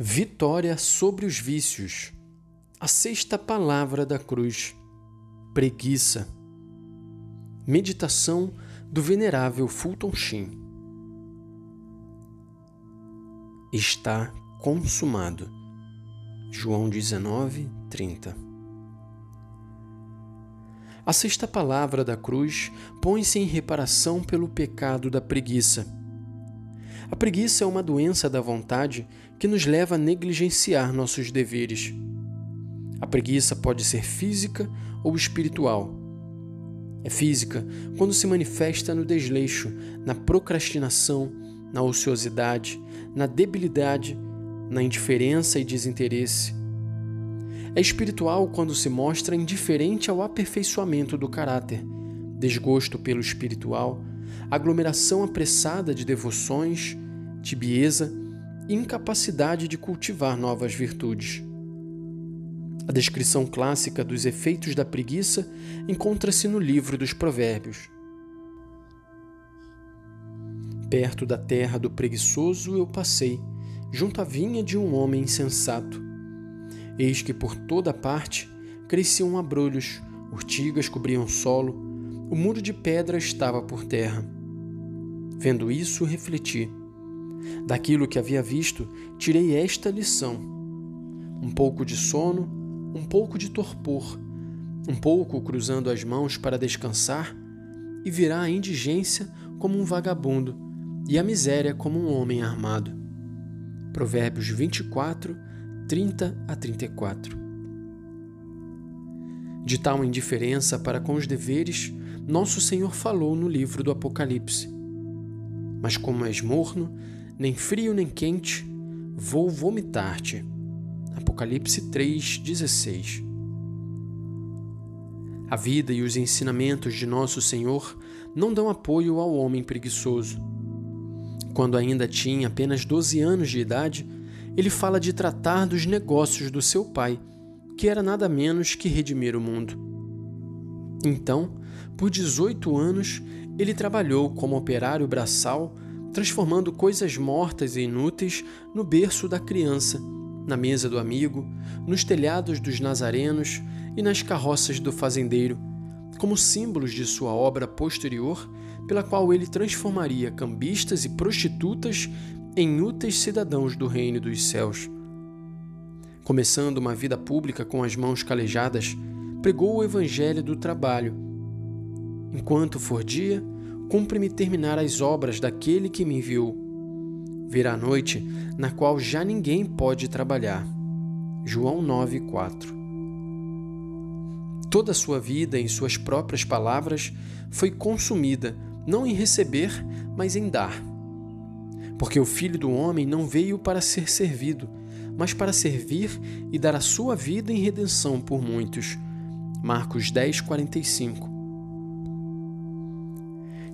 Vitória sobre os vícios. A sexta palavra da cruz. Preguiça. Meditação do venerável Fulton Sheen. Está consumado. João 19, 30. A sexta palavra da cruz põe-se em reparação pelo pecado da preguiça a preguiça é uma doença da vontade que nos leva a negligenciar nossos deveres. A preguiça pode ser física ou espiritual. É física quando se manifesta no desleixo, na procrastinação, na ociosidade, na debilidade, na indiferença e desinteresse. É espiritual quando se mostra indiferente ao aperfeiçoamento do caráter, desgosto pelo espiritual, aglomeração apressada de devoções, tibieza e incapacidade de cultivar novas virtudes. A descrição clássica dos efeitos da preguiça encontra-se no livro dos Provérbios. Perto da terra do preguiçoso eu passei, junto à vinha de um homem insensato. Eis que por toda parte cresciam abrolhos, urtigas cobriam o solo, o muro de pedra estava por terra. Vendo isso, refleti. Daquilo que havia visto, tirei esta lição: um pouco de sono, um pouco de torpor, um pouco cruzando as mãos para descansar, e virá a indigência como um vagabundo e a miséria como um homem armado. Provérbios 24, 30 a 34. De tal indiferença para com os deveres, nosso Senhor falou no livro do Apocalipse. Mas como és morno, nem frio nem quente, vou vomitar-te. Apocalipse 3:16. A vida e os ensinamentos de nosso Senhor não dão apoio ao homem preguiçoso. Quando ainda tinha apenas 12 anos de idade, ele fala de tratar dos negócios do seu pai, que era nada menos que redimir o mundo. Então, por 18 anos, ele trabalhou como operário braçal, transformando coisas mortas e inúteis no berço da criança, na mesa do amigo, nos telhados dos nazarenos e nas carroças do fazendeiro, como símbolos de sua obra posterior, pela qual ele transformaria cambistas e prostitutas em úteis cidadãos do reino dos céus. Começando uma vida pública com as mãos calejadas, pregou o evangelho do trabalho Enquanto for dia, cumpre-me terminar as obras daquele que me enviou. Virá a noite na qual já ninguém pode trabalhar. João 9:4. Toda a sua vida, em suas próprias palavras, foi consumida não em receber, mas em dar. Porque o Filho do homem não veio para ser servido, mas para servir e dar a sua vida em redenção por muitos. Marcos 10:45.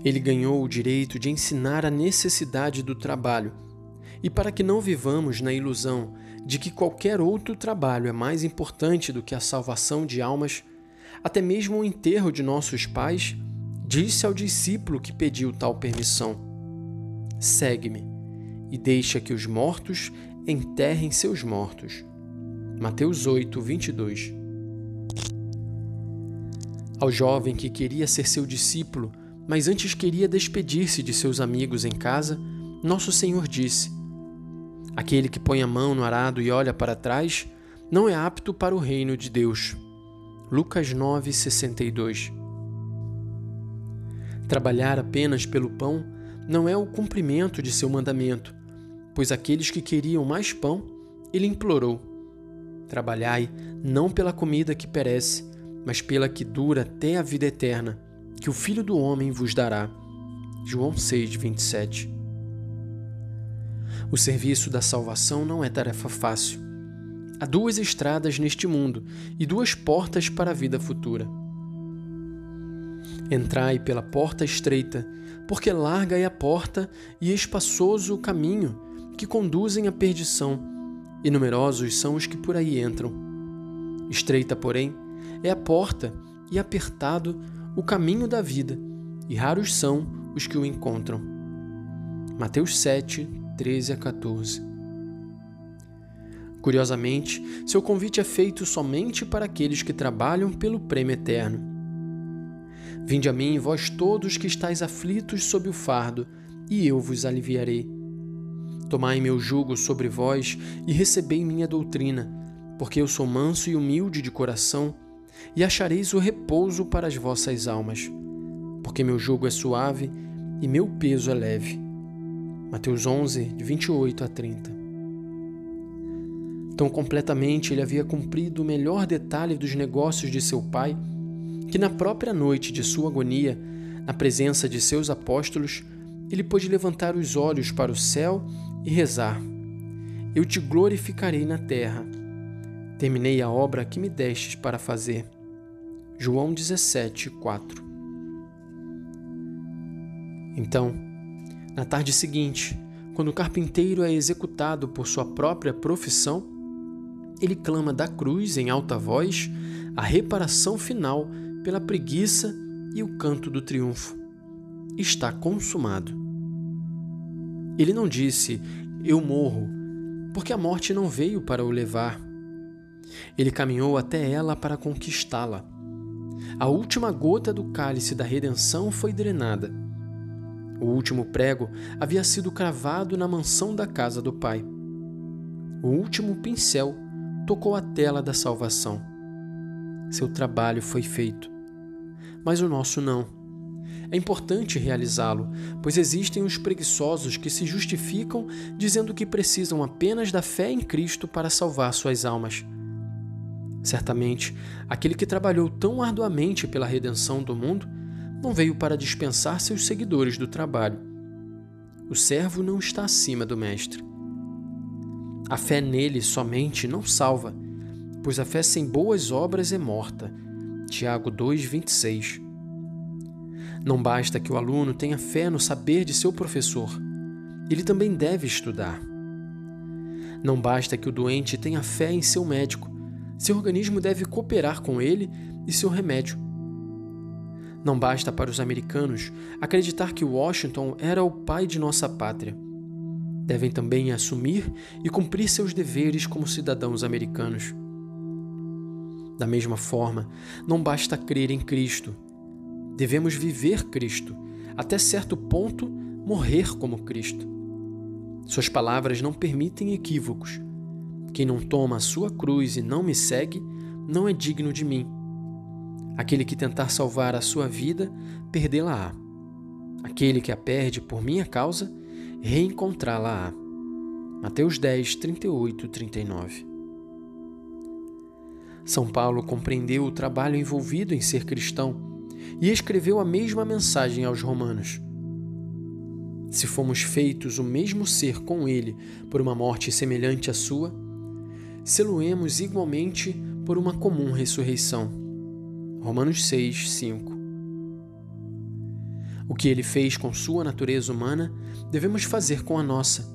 Ele ganhou o direito de ensinar a necessidade do trabalho. E para que não vivamos na ilusão de que qualquer outro trabalho é mais importante do que a salvação de almas, até mesmo o enterro de nossos pais, disse ao discípulo que pediu tal permissão: Segue-me e deixa que os mortos enterrem seus mortos. Mateus 8, 22. Ao jovem que queria ser seu discípulo, mas antes queria despedir-se de seus amigos em casa, Nosso Senhor disse: Aquele que põe a mão no arado e olha para trás não é apto para o reino de Deus. Lucas 9:62. Trabalhar apenas pelo pão não é o cumprimento de seu mandamento, pois aqueles que queriam mais pão, ele implorou: Trabalhai não pela comida que perece, mas pela que dura até a vida eterna que o Filho do Homem vos dará. João 6, 27. O serviço da salvação não é tarefa fácil. Há duas estradas neste mundo e duas portas para a vida futura. Entrai pela porta estreita, porque larga é a porta e espaçoso o caminho que conduzem à perdição, e numerosos são os que por aí entram. Estreita, porém, é a porta e apertado o caminho da vida, e raros são os que o encontram. Mateus 7, 13 a 14. Curiosamente, seu convite é feito somente para aqueles que trabalham pelo prêmio eterno. Vinde a mim, vós todos que estáis aflitos sob o fardo, e eu vos aliviarei. Tomai meu jugo sobre vós e recebei minha doutrina, porque eu sou manso e humilde de coração, e achareis o repouso para as vossas almas. Porque meu jugo é suave e meu peso é leve. Mateus 11, de 28 a 30. Tão completamente ele havia cumprido o melhor detalhe dos negócios de seu pai, que na própria noite de sua agonia, na presença de seus apóstolos, ele pôde levantar os olhos para o céu e rezar: Eu te glorificarei na terra. Terminei a obra que me destes para fazer. João 17, 4. Então, na tarde seguinte, quando o carpinteiro é executado por sua própria profissão, ele clama da cruz em alta voz a reparação final pela preguiça e o canto do triunfo. Está consumado. Ele não disse, eu morro, porque a morte não veio para o levar. Ele caminhou até ela para conquistá-la. A última gota do cálice da redenção foi drenada. O último prego havia sido cravado na mansão da casa do Pai. O último pincel tocou a tela da salvação. Seu trabalho foi feito. Mas o nosso não. É importante realizá-lo, pois existem os preguiçosos que se justificam dizendo que precisam apenas da fé em Cristo para salvar suas almas. Certamente, aquele que trabalhou tão arduamente pela redenção do mundo não veio para dispensar seus seguidores do trabalho. O servo não está acima do mestre. A fé nele somente não salva, pois a fé sem boas obras é morta. Tiago 2:26. Não basta que o aluno tenha fé no saber de seu professor. Ele também deve estudar. Não basta que o doente tenha fé em seu médico. Seu organismo deve cooperar com ele e seu remédio. Não basta para os americanos acreditar que Washington era o pai de nossa pátria devem também assumir e cumprir seus deveres como cidadãos americanos. Da mesma forma, não basta crer em Cristo. Devemos viver Cristo, até certo ponto, morrer como Cristo. Suas palavras não permitem equívocos. Quem não toma a sua cruz e não me segue, não é digno de mim. Aquele que tentar salvar a sua vida, perdê-la-á. Aquele que a perde por minha causa, reencontrá-la-á. Mateus 10, 38, 39. São Paulo compreendeu o trabalho envolvido em ser cristão e escreveu a mesma mensagem aos romanos. Se fomos feitos o mesmo ser com ele por uma morte semelhante à sua, seluemos igualmente por uma comum ressurreição. Romanos 6, 5. O que ele fez com sua natureza humana, devemos fazer com a nossa.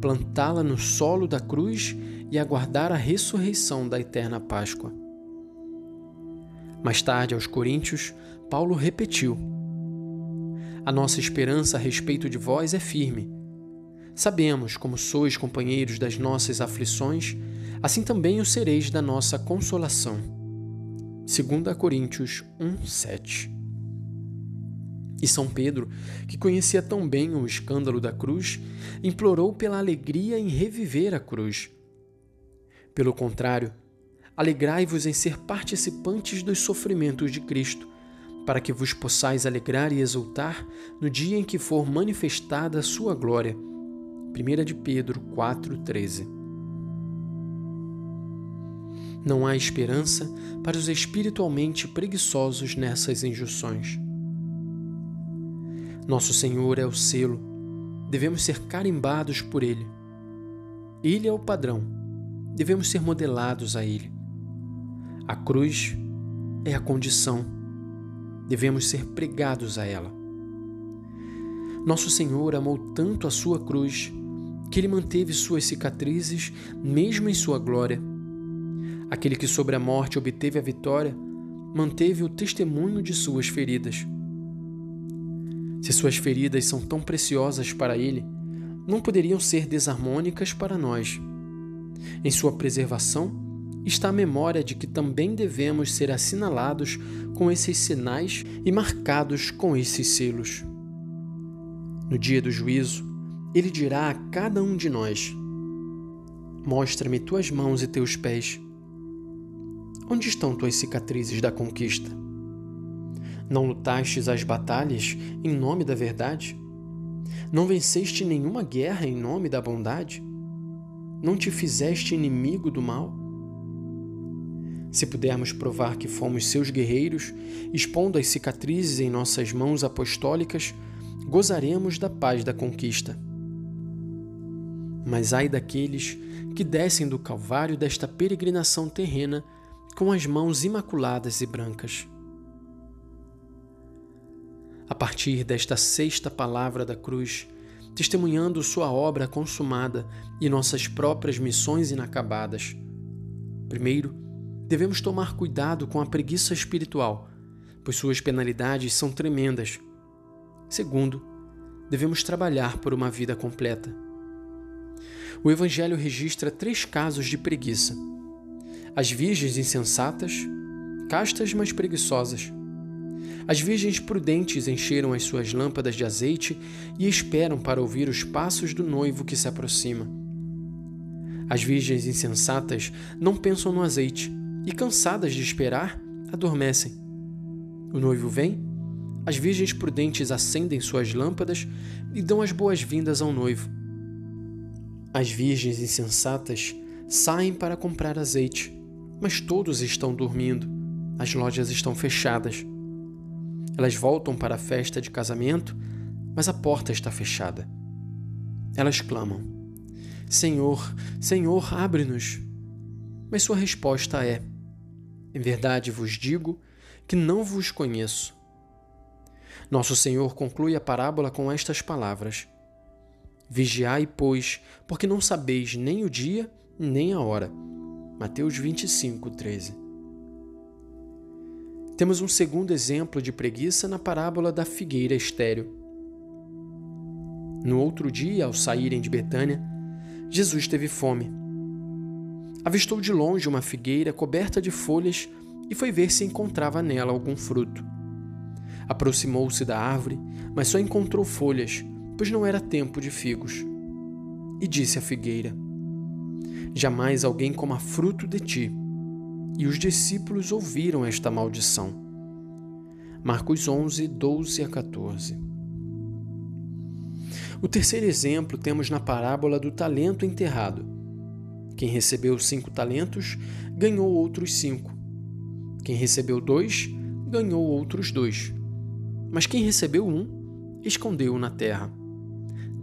Plantá-la no solo da cruz e aguardar a ressurreição da eterna Páscoa. Mais tarde, aos Coríntios, Paulo repetiu: A nossa esperança a respeito de vós é firme. Sabemos como sois companheiros das nossas aflições, assim também o sereis da nossa consolação. 2 Coríntios 1, 7 e São Pedro, que conhecia tão bem o escândalo da cruz, implorou pela alegria em reviver a cruz. Pelo contrário, alegrai-vos em ser participantes dos sofrimentos de Cristo, para que vos possais alegrar e exultar no dia em que for manifestada a sua glória. 1 de Pedro 4,13 Não há esperança para os espiritualmente preguiçosos nessas injunções. Nosso Senhor é o selo, devemos ser carimbados por Ele. Ele é o padrão, devemos ser modelados a Ele. A cruz é a condição, devemos ser pregados a ela. Nosso Senhor amou tanto a sua cruz que ele manteve suas cicatrizes mesmo em sua glória. Aquele que sobre a morte obteve a vitória manteve o testemunho de suas feridas. Se suas feridas são tão preciosas para ele, não poderiam ser desarmônicas para nós. Em sua preservação está a memória de que também devemos ser assinalados com esses sinais e marcados com esses selos. No dia do juízo, ele dirá a cada um de nós: Mostra-me tuas mãos e teus pés. Onde estão tuas cicatrizes da conquista? Não lutastes as batalhas em nome da verdade? Não venceste nenhuma guerra em nome da bondade? Não te fizeste inimigo do mal? Se pudermos provar que fomos seus guerreiros, expondo as cicatrizes em nossas mãos apostólicas, gozaremos da paz da conquista. Mas ai daqueles que descem do Calvário desta peregrinação terrena com as mãos imaculadas e brancas. A partir desta sexta palavra da cruz, testemunhando Sua obra consumada e nossas próprias missões inacabadas. Primeiro, devemos tomar cuidado com a preguiça espiritual, pois suas penalidades são tremendas. Segundo, devemos trabalhar por uma vida completa. O Evangelho registra três casos de preguiça: as virgens insensatas, castas mas preguiçosas. As virgens prudentes encheram as suas lâmpadas de azeite e esperam para ouvir os passos do noivo que se aproxima. As virgens insensatas não pensam no azeite e, cansadas de esperar, adormecem. O noivo vem, as virgens prudentes acendem suas lâmpadas e dão as boas-vindas ao noivo. As virgens insensatas saem para comprar azeite mas todos estão dormindo. As lojas estão fechadas. Elas voltam para a festa de casamento, mas a porta está fechada. Elas clamam: Senhor, Senhor, abre-nos. Mas sua resposta é: Em verdade vos digo que não vos conheço. Nosso Senhor conclui a parábola com estas palavras: Vigiai, pois, porque não sabeis nem o dia nem a hora. Mateus 25, 13. Temos um segundo exemplo de preguiça na parábola da figueira estéril. No outro dia, ao saírem de Betânia, Jesus teve fome. Avistou de longe uma figueira coberta de folhas e foi ver se encontrava nela algum fruto. Aproximou-se da árvore, mas só encontrou folhas, pois não era tempo de figos. E disse à figueira: jamais alguém coma fruto de ti. E os discípulos ouviram esta maldição. Marcos 11, 12 a 14. O terceiro exemplo temos na parábola do talento enterrado. Quem recebeu cinco talentos ganhou outros cinco. Quem recebeu dois ganhou outros dois. Mas quem recebeu um, escondeu-o na terra.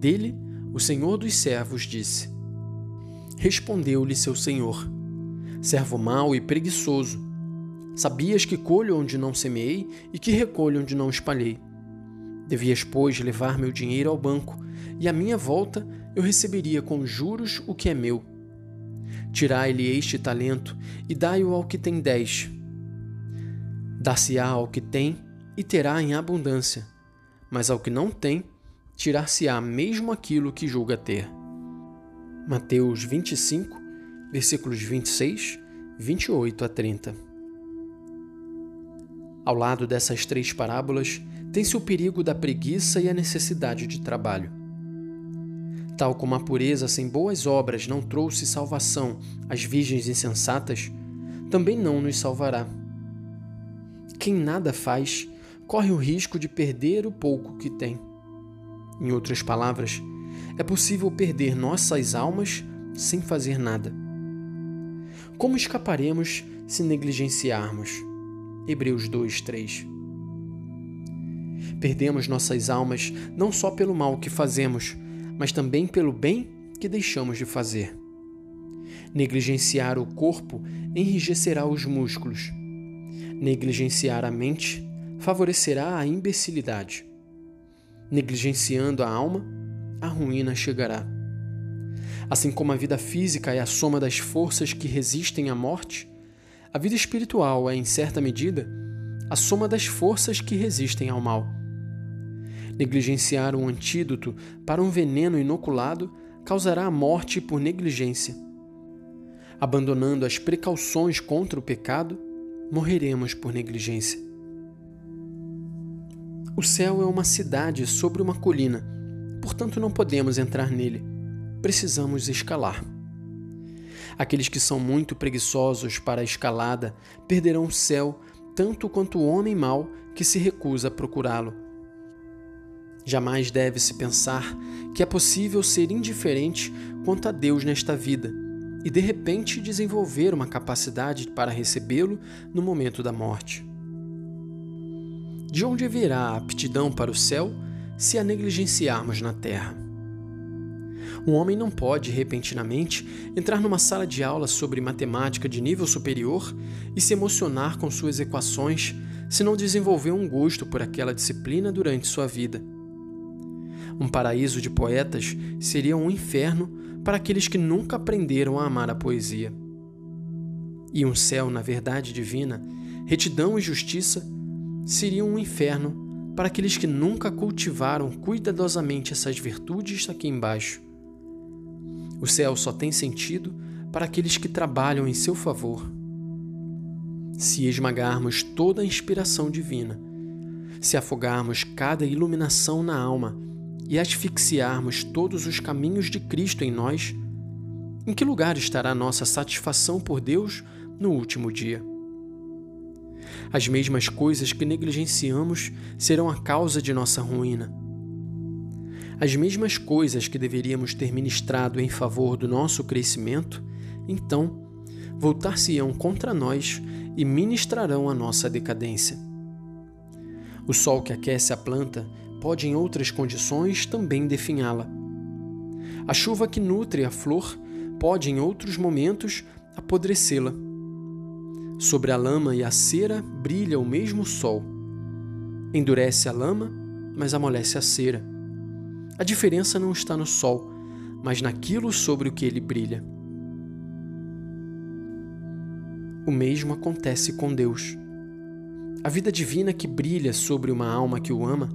Dele, o Senhor dos servos disse: Respondeu-lhe seu senhor: Servo mau e preguiçoso, sabias que colho onde não semeei e que recolho onde não espalhei. Devias, pois, levar meu dinheiro ao banco, e à minha volta eu receberia com juros o que é meu. Tirai-lhe este talento e dai-o ao que tem dez. Dar-se-á ao que tem e terá em abundância, mas ao que não tem, tirar-se-á mesmo aquilo que julga ter. Mateus 25, versículos 26, 28 a 30. Ao lado dessas três parábolas, tem-se o perigo da preguiça e a necessidade de trabalho. Tal como a pureza sem boas obras não trouxe salvação às virgens insensatas, também não nos salvará. Quem nada faz corre o risco de perder o pouco que tem. Em outras palavras, é possível perder nossas almas sem fazer nada. Como escaparemos se negligenciarmos? Hebreus 2, 3. Perdemos nossas almas não só pelo mal que fazemos, mas também pelo bem que deixamos de fazer. Negligenciar o corpo enrijecerá os músculos. Negligenciar a mente favorecerá a imbecilidade. Negligenciando a alma, a ruína chegará. Assim como a vida física é a soma das forças que resistem à morte, a vida espiritual é, em certa medida, a soma das forças que resistem ao mal. Negligenciar um antídoto para um veneno inoculado causará a morte por negligência. abandonando as precauções contra o pecado, morreremos por negligência. O céu é uma cidade sobre uma colina, portanto não podemos entrar nele. Precisamos escalar. Aqueles que são muito preguiçosos para a escalada perderão o céu tanto quanto o homem mau que se recusa a procurá-lo. Jamais deve-se pensar que é possível ser indiferente quanto a Deus nesta vida e de repente desenvolver uma capacidade para recebê-lo no momento da morte. De onde virá a aptidão para o céu se a negligenciarmos na terra? Um homem não pode, repentinamente, entrar numa sala de aula sobre matemática de nível superior e se emocionar com suas equações se não desenvolver um gosto por aquela disciplina durante sua vida. Um paraíso de poetas seria um inferno para aqueles que nunca aprenderam a amar a poesia. E um céu, na verdade divina, retidão e justiça, seriam um inferno para aqueles que nunca cultivaram cuidadosamente essas virtudes aqui embaixo. O céu só tem sentido para aqueles que trabalham em seu favor. Se esmagarmos toda a inspiração divina, se afogarmos cada iluminação na alma e asfixiarmos todos os caminhos de Cristo em nós, em que lugar estará nossa satisfação por Deus no último dia? As mesmas coisas que negligenciamos serão a causa de nossa ruína. As mesmas coisas que deveríamos ter ministrado em favor do nosso crescimento, então, voltar-se-ão contra nós e ministrarão a nossa decadência. O sol que aquece a planta pode, em outras condições, também definhá-la. A chuva que nutre a flor pode, em outros momentos, apodrecê-la. Sobre a lama e a cera brilha o mesmo sol. Endurece a lama, mas amolece a cera. A diferença não está no sol, mas naquilo sobre o que ele brilha. O mesmo acontece com Deus. A vida divina que brilha sobre uma alma que o ama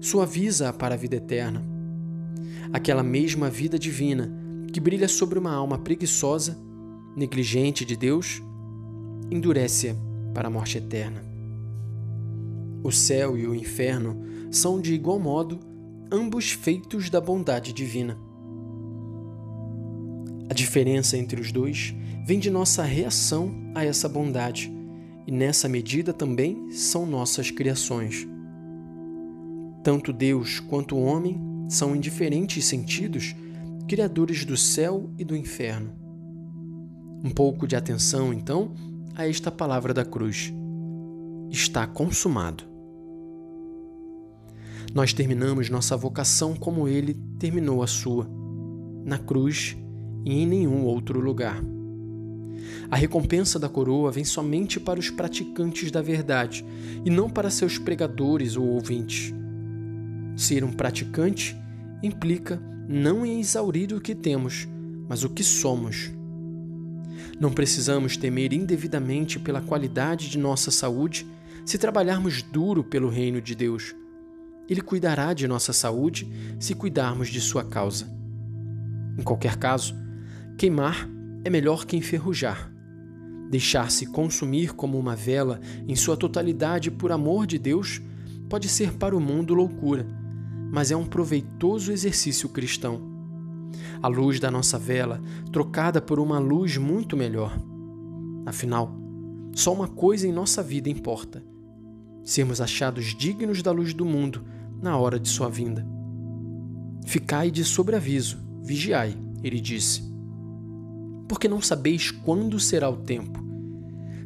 suaviza-a para a vida eterna. Aquela mesma vida divina que brilha sobre uma alma preguiçosa, negligente de Deus, endurece-a para a morte eterna. O céu e o inferno são, de igual modo, ambos feitos da bondade divina. A diferença entre os dois vem de nossa reação a essa bondade, e nessa medida também são nossas criações. Tanto Deus quanto o homem são, em diferentes sentidos, criadores do céu e do inferno. Um pouco de atenção, então, a esta palavra da cruz: está consumado. Nós terminamos nossa vocação como ele terminou a sua, na cruz e em nenhum outro lugar. A recompensa da coroa vem somente para os praticantes da verdade e não para seus pregadores ou ouvintes. Ser um praticante implica não em exaurir o que temos, mas o que somos. Não precisamos temer indevidamente pela qualidade de nossa saúde se trabalharmos duro pelo reino de Deus. Ele cuidará de nossa saúde se cuidarmos de sua causa. Em qualquer caso, queimar é melhor que enferrujar. Deixar-se consumir como uma vela em sua totalidade por amor de Deus pode ser para o mundo loucura mas é um proveitoso exercício cristão. A luz da nossa vela, trocada por uma luz muito melhor. Afinal, só uma coisa em nossa vida importa: sermos achados dignos da luz do mundo na hora de sua vinda. Ficai de sobreaviso, vigiai, ele disse. Porque não sabeis quando será o tempo.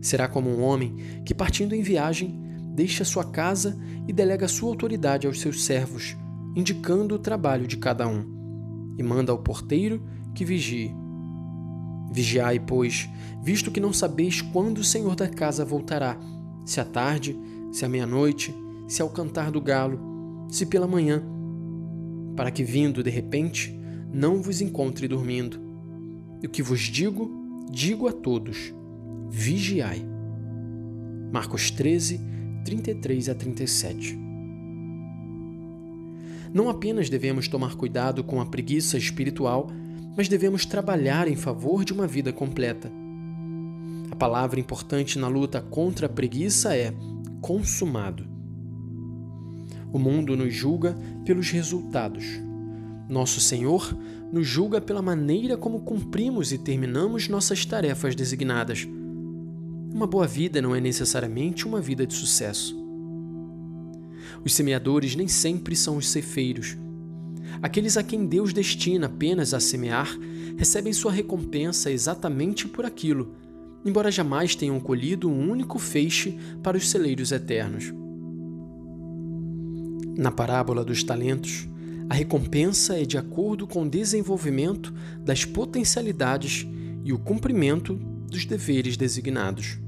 Será como um homem que, partindo em viagem, deixa sua casa e delega sua autoridade aos seus servos, indicando o trabalho de cada um, e manda ao porteiro que vigie. Vigiai, pois, visto que não sabeis quando o senhor da casa voltará, se à tarde, se à meia-noite, se ao cantar do galo, se pela manhã, para que vindo de repente não vos encontre dormindo. E o que vos digo, digo a todos: vigiai. Marcos 13, 33 a 37 não apenas devemos tomar cuidado com a preguiça espiritual, mas devemos trabalhar em favor de uma vida completa. palavra importante na luta contra a preguiça é consumado. O mundo nos julga pelos resultados. Nosso Senhor nos julga pela maneira como cumprimos e terminamos nossas tarefas designadas. Uma boa vida não é necessariamente uma vida de sucesso. Os semeadores nem sempre são os ceifeiros. Aqueles a quem Deus destina apenas a semear recebem sua recompensa exatamente por aquilo, embora jamais tenham colhido um único feixe para os celeiros eternos. Na parábola dos talentos, a recompensa é de acordo com o desenvolvimento das potencialidades e o cumprimento dos deveres designados.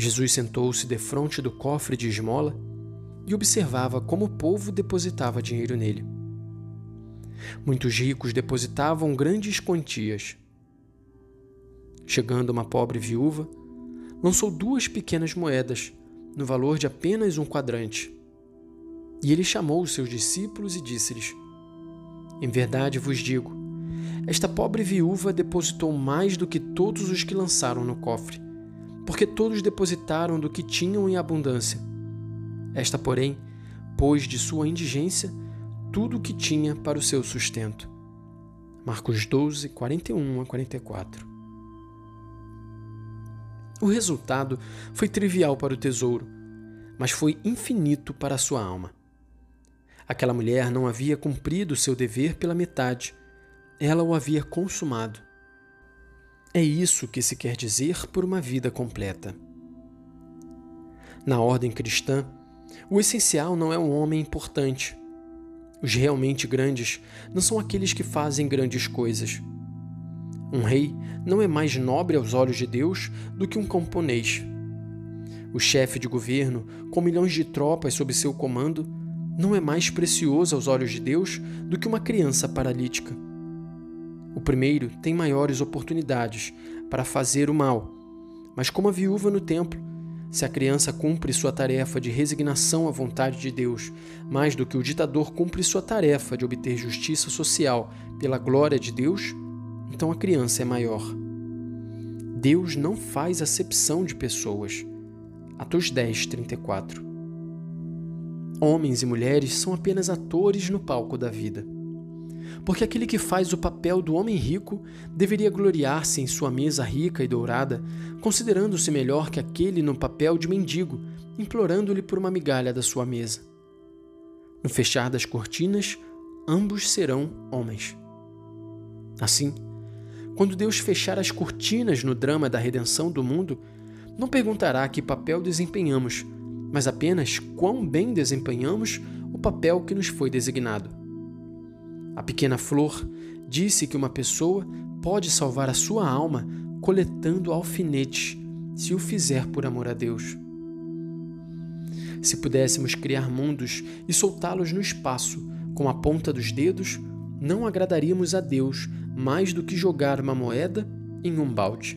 Jesus sentou-se defronte do cofre de esmola e observava como o povo depositava dinheiro nele. Muitos ricos depositavam grandes quantias. Chegando uma pobre viúva, lançou duas pequenas moedas, no valor de apenas um quadrante. E ele chamou os seus discípulos e disse-lhes: Em verdade vos digo, esta pobre viúva depositou mais do que todos os que lançaram no cofre porque todos depositaram do que tinham em abundância. Esta, porém, pôs de sua indigência tudo o que tinha para o seu sustento. Marcos 12, 41 a 44. O resultado foi trivial para o tesouro, mas foi infinito para a sua alma. Aquela mulher não havia cumprido seu dever pela metade, ela o havia consumado. É isso que se quer dizer por uma vida completa. Na ordem cristã, o essencial não é um homem importante. Os realmente grandes não são aqueles que fazem grandes coisas. Um rei não é mais nobre aos olhos de Deus do que um camponês. O chefe de governo, com milhões de tropas sob seu comando, não é mais precioso aos olhos de Deus do que uma criança paralítica. O primeiro tem maiores oportunidades para fazer o mal, mas como a viúva no templo, se a criança cumpre sua tarefa de resignação à vontade de Deus, mais do que o ditador cumpre sua tarefa de obter justiça social pela glória de Deus, então a criança é maior. Deus não faz acepção de pessoas. Atos 10, 34. Homens e mulheres são apenas atores no palco da vida porque aquele que faz o papel do homem rico deveria gloriar-se em sua mesa rica e dourada, considerando-se melhor que aquele no papel de mendigo, implorando-lhe por uma migalha da sua mesa. No fechar das cortinas, ambos serão homens. Assim, quando Deus fechar as cortinas no drama da redenção do mundo, não perguntará que papel desempenhamos, mas apenas quão bem desempenhamos o papel que nos foi designado. A pequena flor disse que uma pessoa pode salvar a sua alma coletando alfinetes, se o fizer por amor a Deus. Se pudéssemos criar mundos e soltá-los no espaço com a ponta dos dedos, não agradaríamos a Deus mais do que jogar uma moeda em um balde.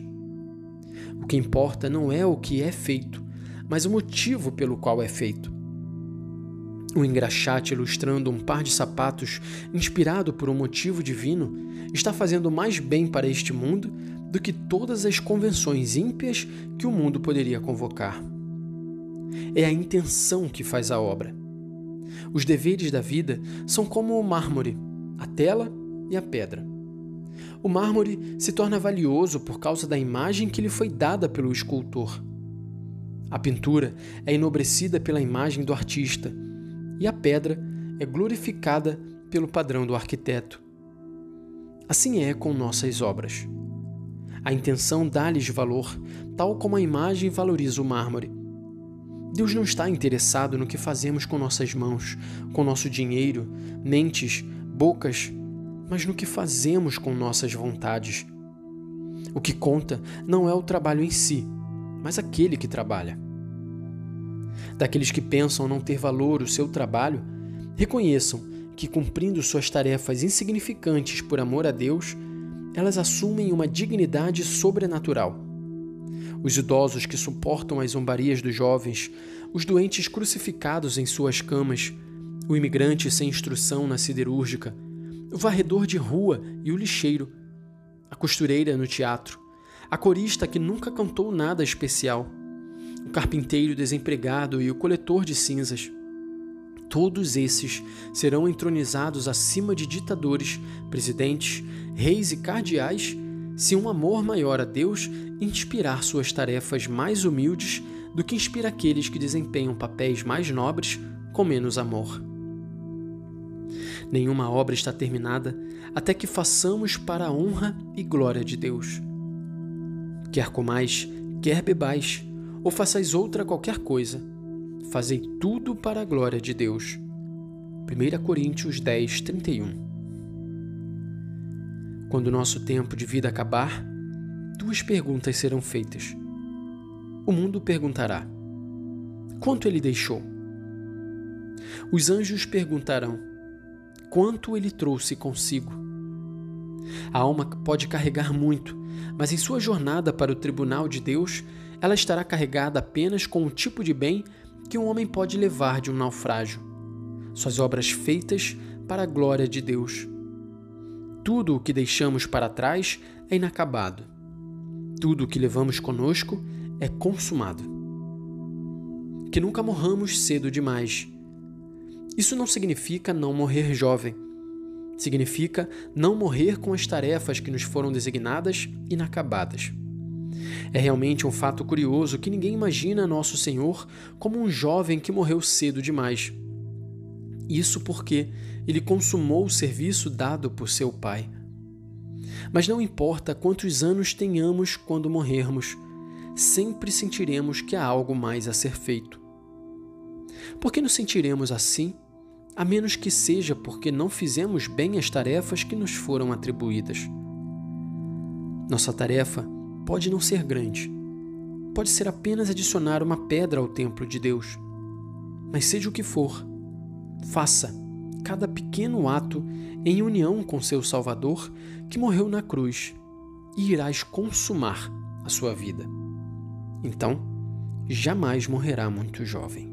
O que importa não é o que é feito, mas o motivo pelo qual é feito. O engraxate ilustrando um par de sapatos inspirado por um motivo divino está fazendo mais bem para este mundo do que todas as convenções ímpias que o mundo poderia convocar. É a intenção que faz a obra. Os deveres da vida são como o mármore, a tela e a pedra. O mármore se torna valioso por causa da imagem que lhe foi dada pelo escultor. A pintura é enobrecida pela imagem do artista e a pedra é glorificada pelo padrão do arquiteto. Assim é com nossas obras. A intenção dá-lhes valor, tal como a imagem valoriza o mármore. Deus não está interessado no que fazemos com nossas mãos, com nosso dinheiro, mentes, bocas, mas no que fazemos com nossas vontades. O que conta não é o trabalho em si, mas aquele que trabalha daqueles que pensam não ter valor o seu trabalho, reconheçam que, cumprindo suas tarefas insignificantes por amor a Deus, elas assumem uma dignidade sobrenatural. Os idosos que suportam as zombarias dos jovens, os doentes crucificados em suas camas, o imigrante sem instrução na siderúrgica, o varredor de rua e o lixeiro, a costureira no teatro, a corista que nunca cantou nada especial, o carpinteiro desempregado e o coletor de cinzas. Todos esses serão entronizados acima de ditadores, presidentes, reis e cardeais se um amor maior a Deus inspirar suas tarefas mais humildes do que inspira aqueles que desempenham papéis mais nobres com menos amor. Nenhuma obra está terminada até que façamos para a honra e glória de Deus. Quer comais, quer bebais, ou façais outra qualquer coisa, fazei tudo para a glória de Deus. 1 Coríntios 10, 31 quando o nosso tempo de vida acabar, duas perguntas serão feitas. O mundo perguntará: Quanto ele deixou? Os anjos perguntarão: Quanto ele trouxe consigo? A alma pode carregar muito, mas em sua jornada para o tribunal de Deus, ela estará carregada apenas com o tipo de bem que um homem pode levar de um naufrágio. Suas obras feitas para a glória de Deus. Tudo o que deixamos para trás é inacabado. Tudo o que levamos conosco é consumado. Que nunca morramos cedo demais. Isso não significa não morrer jovem. Significa não morrer com as tarefas que nos foram designadas inacabadas. É realmente um fato curioso que ninguém imagina Nosso Senhor como um jovem que morreu cedo demais. Isso porque ele consumou o serviço dado por seu Pai. Mas não importa quantos anos tenhamos quando morrermos, sempre sentiremos que há algo mais a ser feito. Por que nos sentiremos assim, a menos que seja porque não fizemos bem as tarefas que nos foram atribuídas? Nossa tarefa pode não ser grande, pode ser apenas adicionar uma pedra ao templo de Deus. Mas seja o que for, faça cada pequeno ato em união com seu Salvador que morreu na cruz e irás consumar a sua vida. Então, jamais morrerá muito jovem.